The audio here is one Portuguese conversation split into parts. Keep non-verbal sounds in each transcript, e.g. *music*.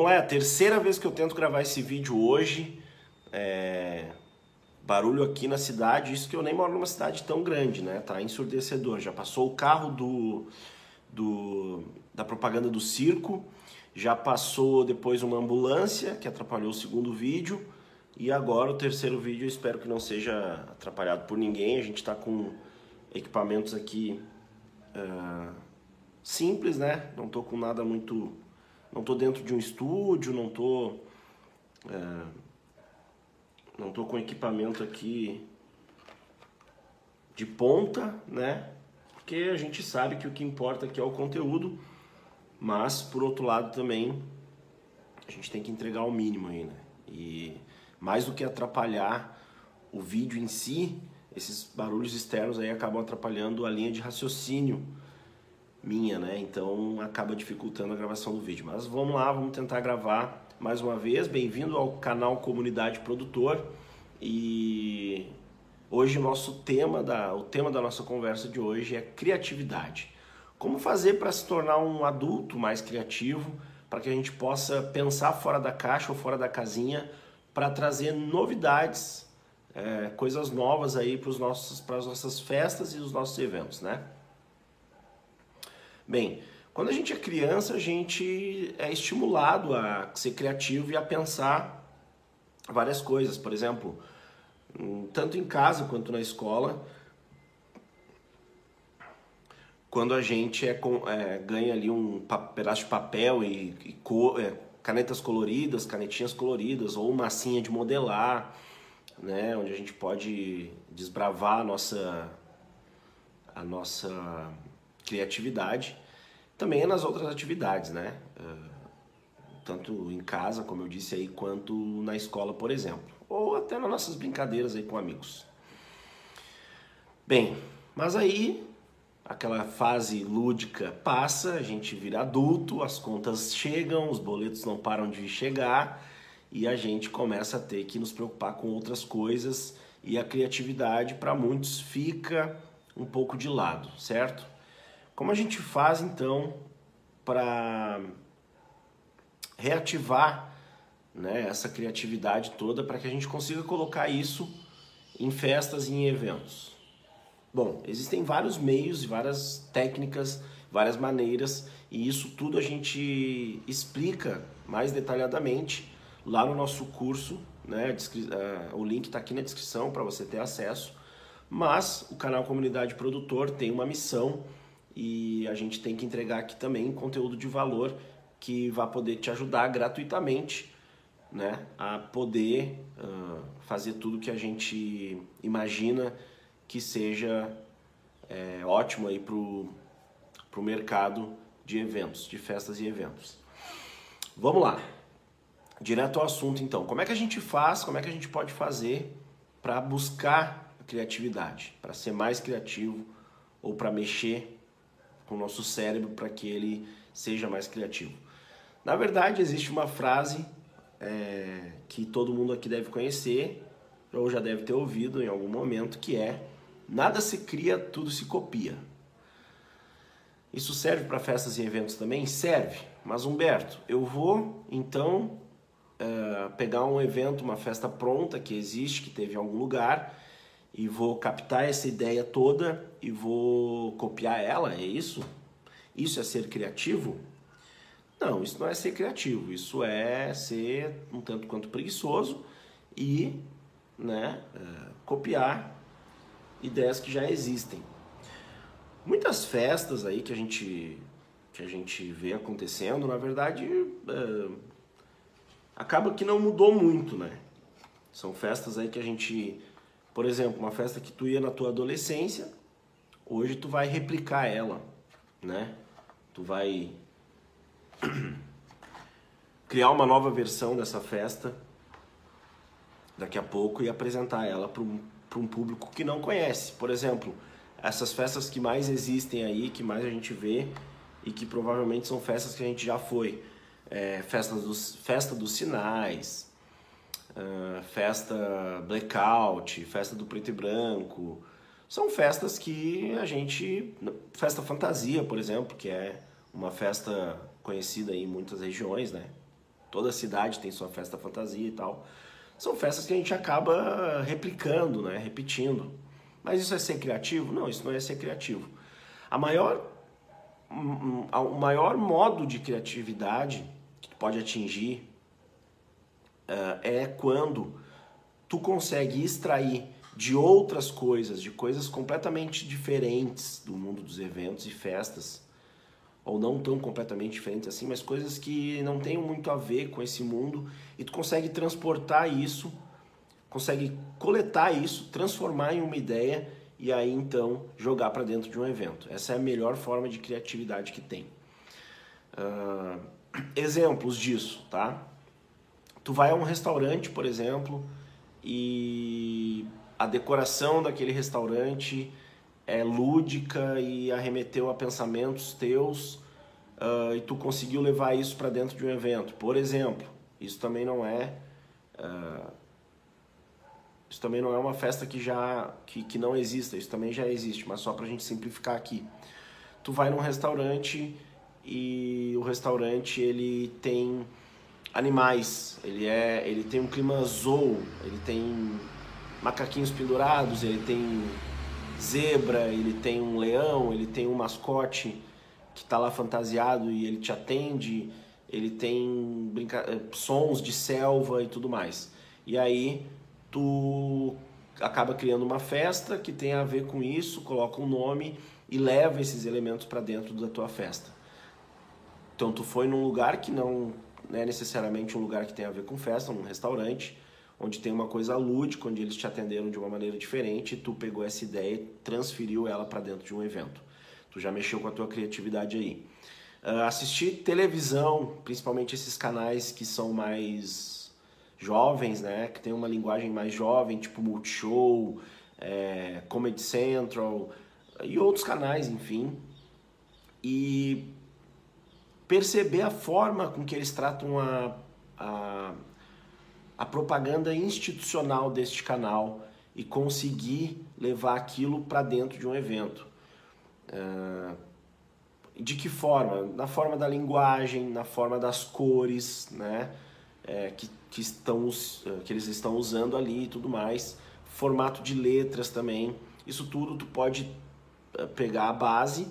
vamos lá, é a terceira vez que eu tento gravar esse vídeo hoje. É... Barulho aqui na cidade, isso que eu nem moro numa cidade tão grande, né? Tá ensurdecedor. Já passou o carro do, do da propaganda do circo, já passou depois uma ambulância que atrapalhou o segundo vídeo. E agora o terceiro vídeo espero que não seja atrapalhado por ninguém. A gente está com equipamentos aqui uh, simples, né? Não tô com nada muito. Não tô dentro de um estúdio, não tô. Uh, não tô com equipamento aqui de ponta, né? Porque a gente sabe que o que importa aqui é o conteúdo, mas por outro lado também a gente tem que entregar o mínimo aí, né? E mais do que atrapalhar o vídeo em si, esses barulhos externos aí acabam atrapalhando a linha de raciocínio minha, né? Então acaba dificultando a gravação do vídeo. Mas vamos lá, vamos tentar gravar mais uma vez. Bem-vindo ao canal Comunidade Produtor. E hoje o nosso tema da o tema da nossa conversa de hoje é criatividade. Como fazer para se tornar um adulto mais criativo, para que a gente possa pensar fora da caixa ou fora da casinha, para trazer novidades, é, coisas novas aí para as nossas festas e os nossos eventos, né? Bem, quando a gente é criança, a gente é estimulado a ser criativo e a pensar várias coisas. Por exemplo, tanto em casa quanto na escola, quando a gente é, é ganha ali um pedaço de papel e, e co, é, canetas coloridas, canetinhas coloridas ou massinha de modelar, né, onde a gente pode desbravar a nossa a nossa criatividade, também é nas outras atividades, né? Uh, tanto em casa, como eu disse aí, quanto na escola, por exemplo, ou até nas nossas brincadeiras aí com amigos. Bem, mas aí aquela fase lúdica passa, a gente vira adulto, as contas chegam, os boletos não param de chegar e a gente começa a ter que nos preocupar com outras coisas e a criatividade para muitos fica um pouco de lado, certo? Como a gente faz então para reativar né, essa criatividade toda para que a gente consiga colocar isso em festas e em eventos? Bom, existem vários meios, várias técnicas, várias maneiras e isso tudo a gente explica mais detalhadamente lá no nosso curso. Né, o link está aqui na descrição para você ter acesso. Mas o canal Comunidade Produtor tem uma missão e a gente tem que entregar aqui também conteúdo de valor que vai poder te ajudar gratuitamente né, a poder uh, fazer tudo que a gente imagina que seja é, ótimo aí para o mercado de eventos, de festas e eventos. Vamos lá, direto ao assunto então. Como é que a gente faz, como é que a gente pode fazer para buscar criatividade, para ser mais criativo ou para mexer com o nosso cérebro para que ele seja mais criativo. Na verdade, existe uma frase é, que todo mundo aqui deve conhecer, ou já deve ter ouvido em algum momento, que é nada se cria, tudo se copia. Isso serve para festas e eventos também? Serve. Mas Humberto, eu vou então é, pegar um evento, uma festa pronta que existe, que teve em algum lugar, e vou captar essa ideia toda e vou copiar ela, é isso? Isso é ser criativo? Não, isso não é ser criativo, isso é ser um tanto quanto preguiçoso e né, é, copiar ideias que já existem. Muitas festas aí que a gente, que a gente vê acontecendo, na verdade, é, acaba que não mudou muito, né? São festas aí que a gente por exemplo, uma festa que tu ia na tua adolescência, hoje tu vai replicar ela, né? Tu vai *clears throat* criar uma nova versão dessa festa daqui a pouco e apresentar ela para um, um público que não conhece. Por exemplo, essas festas que mais existem aí, que mais a gente vê e que provavelmente são festas que a gente já foi. É, dos, festa dos sinais, uh, festa blackout, festa do preto e branco. São festas que a gente. Festa fantasia, por exemplo, que é uma festa conhecida em muitas regiões, né? Toda cidade tem sua festa fantasia e tal. São festas que a gente acaba replicando, né? repetindo. Mas isso é ser criativo? Não, isso não é ser criativo. A maior, o maior modo de criatividade que pode atingir é quando tu consegue extrair de outras coisas, de coisas completamente diferentes do mundo dos eventos e festas, ou não tão completamente diferentes assim, mas coisas que não tenham muito a ver com esse mundo e tu consegue transportar isso, consegue coletar isso, transformar em uma ideia e aí então jogar para dentro de um evento. Essa é a melhor forma de criatividade que tem. Uh, exemplos disso, tá? Tu vai a um restaurante, por exemplo, e a decoração daquele restaurante é lúdica e arremeteu a pensamentos teus uh, e tu conseguiu levar isso para dentro de um evento. Por exemplo, isso também não é uh, isso também não é uma festa que já que, que não exista, isso também já existe, mas só para a gente simplificar aqui. Tu vai num restaurante e o restaurante ele tem animais, ele é ele tem um clima zoo, ele tem macaquinhos pendurados, ele tem zebra, ele tem um leão, ele tem um mascote que está lá fantasiado e ele te atende, ele tem brinca... Eh, sons de selva e tudo mais. E aí tu acaba criando uma festa que tem a ver com isso, coloca um nome e leva esses elementos para dentro da tua festa. Então tu foi num lugar que não é necessariamente um lugar que tem a ver com festa, um restaurante, onde tem uma coisa lúdica, onde eles te atenderam de uma maneira diferente, e tu pegou essa ideia e transferiu ela para dentro de um evento. Tu já mexeu com a tua criatividade aí. Uh, assistir televisão, principalmente esses canais que são mais jovens, né, que tem uma linguagem mais jovem, tipo Multishow, é, Comedy Central e outros canais, enfim, e perceber a forma com que eles tratam a, a a propaganda institucional deste canal e conseguir levar aquilo para dentro de um evento. Uh, de que forma? Na forma da linguagem, na forma das cores, né? É, que, que, estão, que eles estão usando ali e tudo mais. Formato de letras também. Isso tudo tu pode eh, pegar a base,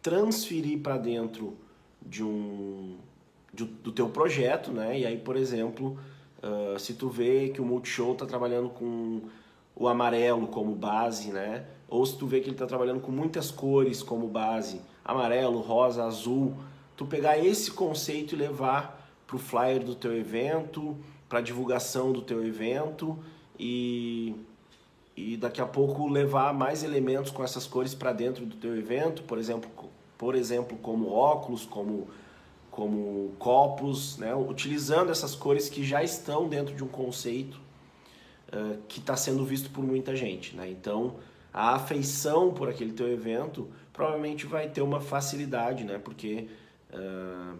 transferir para dentro de um de, do teu projeto, né? E aí, por exemplo, Uh, se tu vê que o Multishow está trabalhando com o amarelo como base, né? Ou se tu vê que ele está trabalhando com muitas cores como base, amarelo, rosa, azul, tu pegar esse conceito e levar para o flyer do teu evento, para divulgação do teu evento e, e daqui a pouco levar mais elementos com essas cores para dentro do teu evento, por exemplo, por exemplo como óculos, como como copos, né, utilizando essas cores que já estão dentro de um conceito uh, que está sendo visto por muita gente. Né? Então, a afeição por aquele teu evento provavelmente vai ter uma facilidade, né? porque uh,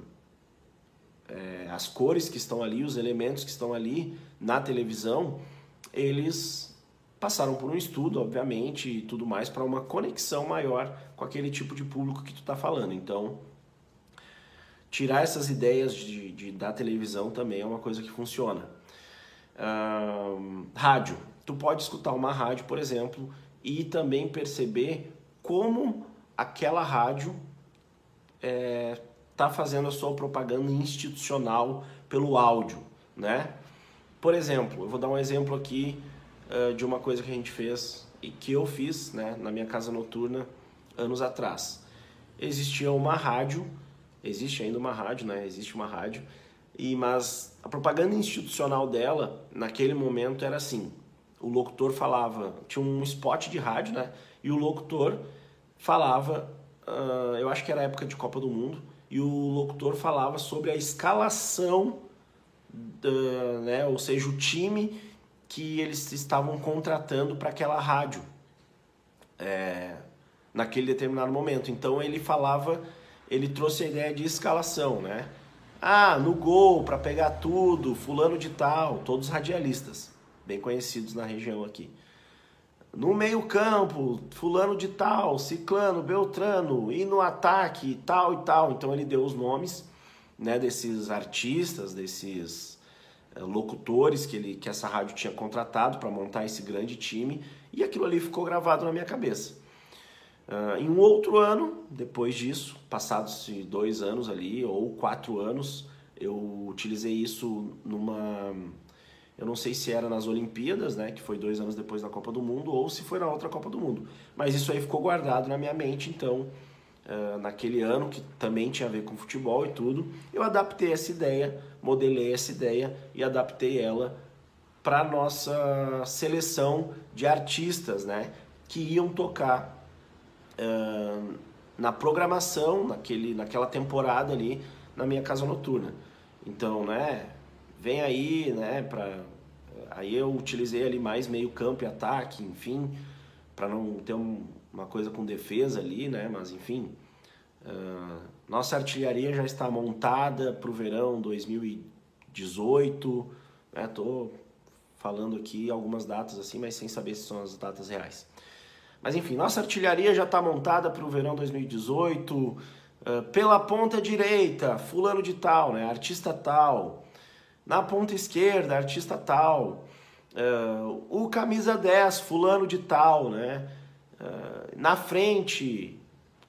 é, as cores que estão ali, os elementos que estão ali na televisão, eles passaram por um estudo, obviamente, e tudo mais, para uma conexão maior com aquele tipo de público que tu está falando. Então, tirar essas ideias de, de, da televisão também é uma coisa que funciona. rádio. Tu pode escutar uma rádio, por exemplo, e também perceber como aquela rádio está é, fazendo a sua propaganda institucional pelo áudio, né? Por exemplo, eu vou dar um exemplo aqui uh, de uma coisa que a gente fez e que eu fiz né, na minha casa noturna anos atrás. Existia uma rádio existe ainda uma rádio, né? Existe uma rádio. E mas a propaganda institucional dela naquele momento era assim: o locutor falava, tinha um spot de rádio, né? E o locutor falava, uh, eu acho que era época de Copa do Mundo, e o locutor falava sobre a escalação, uh, né? Ou seja, o time que eles estavam contratando para aquela rádio. É, naquele determinado momento. Então ele falava ele trouxe a ideia de escalação, né? Ah, no gol, para pegar tudo, fulano de tal, todos radialistas, bem conhecidos na região aqui. No meio-campo, fulano de tal, ciclano, beltrano, e no ataque, tal e tal. Então ele deu os nomes né, desses artistas, desses locutores que, ele, que essa rádio tinha contratado para montar esse grande time e aquilo ali ficou gravado na minha cabeça. Uh, em um outro ano, depois disso, passados dois anos ali ou quatro anos, eu utilizei isso numa eu não sei se era nas Olimpíadas, né, que foi dois anos depois da Copa do Mundo, ou se foi na outra Copa do Mundo. Mas isso aí ficou guardado na minha mente, então, uh, naquele ano, que também tinha a ver com futebol e tudo, eu adaptei essa ideia, modelei essa ideia e adaptei ela para nossa seleção de artistas, né, que iam tocar uh, na programação, naquele, naquela temporada ali, na minha casa noturna. Então, né, vem aí, né, para aí eu utilizei ali mais meio campo e ataque, enfim, para não ter um, uma coisa com defesa ali, né, mas enfim, uh, nossa artilharia já está montada para o verão 2018, né, tô falando aqui algumas datas assim, mas sem saber se são as datas reais. Mas enfim, nossa artilharia já está montada para o verão 2018, uh, pela ponta direita, fulano de tal, né, artista tal, na ponta esquerda, artista tal. Uh, o camisa 10, fulano de tal, né? Uh, na frente,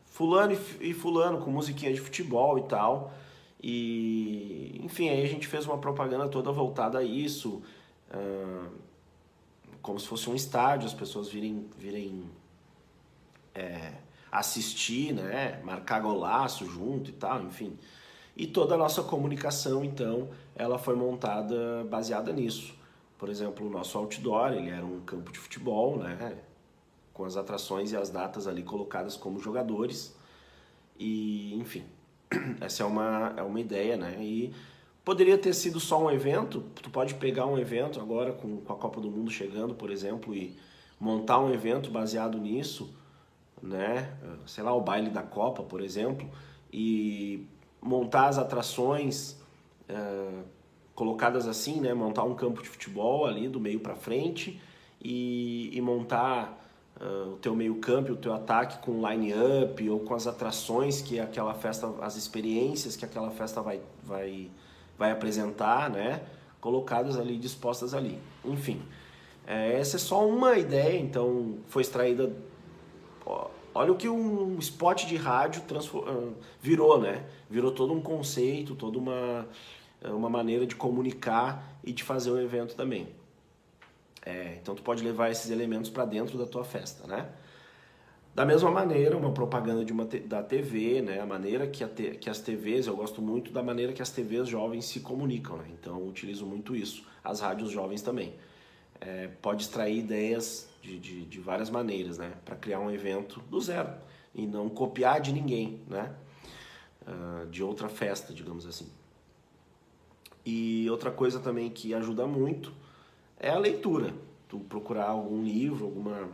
fulano e, fulano com musiquinha de futebol e tal. E, enfim, aí a gente fez uma propaganda toda voltada a isso, uh, como se fosse um estádio, as pessoas virem, virem é, assistir, né? Marcar golaço junto e tal, enfim. E toda a nossa comunicação, então, ela foi montada baseada nisso. Por exemplo, o nosso outdoor, ele era um campo de futebol, né? Com as atrações e as datas ali colocadas como jogadores. E, enfim, *clears throat* essa é uma, é uma ideia, né? E poderia ter sido só um evento. Tu pode pegar um evento agora com, com a Copa do Mundo chegando, por exemplo, e montar um evento baseado nisso, né? Sei lá, o baile da Copa, por exemplo, e montar as atrações uh, colocadas assim, né? Montar um campo de futebol ali do meio para frente e, e montar uh, o teu meio campo, o teu ataque com line-up ou com as atrações que aquela festa, as experiências que aquela festa vai, vai, vai apresentar, né? Colocadas ali, dispostas ali. Enfim, é, essa é só uma ideia, então foi extraída... Ó, Olha o que um spot de rádio ah, virou, né? Virou todo um conceito, toda uma, uma maneira de comunicar e de fazer o evento também. É, então tu pode levar esses elementos para dentro da tua festa, né? Da mesma maneira, uma propaganda de uma da TV, né? A maneira que, a que as TVs, eu gosto muito da maneira que as TVs jovens se comunicam, né? Então utilizo muito isso. As rádios jovens também. É, pode extrair ideias de, de, de várias maneiras, né? Para criar um evento do zero e não copiar de ninguém, né? Uh, de outra festa, digamos assim. E outra coisa também que ajuda muito é a leitura. Tu procurar algum livro, alguma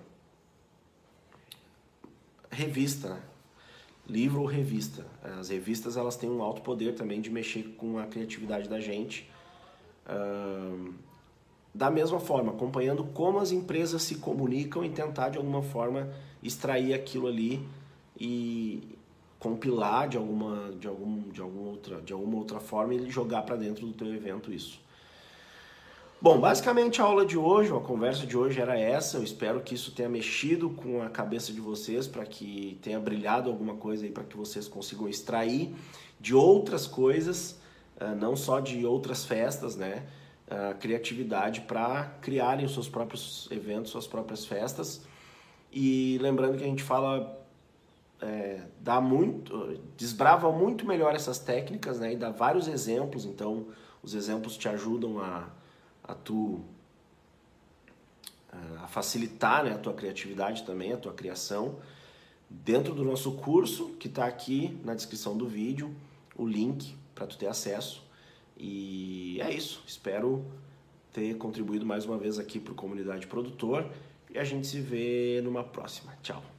revista, né? livro ou revista. As revistas elas têm um alto poder também de mexer com a criatividade da gente. Da mesma forma, acompanhando como as empresas se comunicam e tentar de alguma forma extrair aquilo ali e compilar de alguma de algum de alguma outra de alguma outra forma e jogar para dentro do teu evento isso. Bom, basicamente a aula de hoje, a conversa de hoje era essa. Eu espero que isso tenha mexido com a cabeça de vocês para que tenha brilhado alguma coisa aí para que vocês consigam extrair de outras coisas, eh, não só de outras festas, né? uh, criatividade para criarem os seus próprios eventos, suas próprias festas. E lembrando que a gente fala, é, dá muito, desbrava muito melhor essas técnicas, né? E dá vários exemplos, então os exemplos te ajudam a, a tu a facilitar né, a tua criatividade também, a tua criação. Dentro do nosso curso, que está aqui na descrição do vídeo, o link para tu ter acesso. E é isso. Espero ter contribuído mais uma vez aqui para a comunidade produtor e a gente se vê numa próxima. Tchau.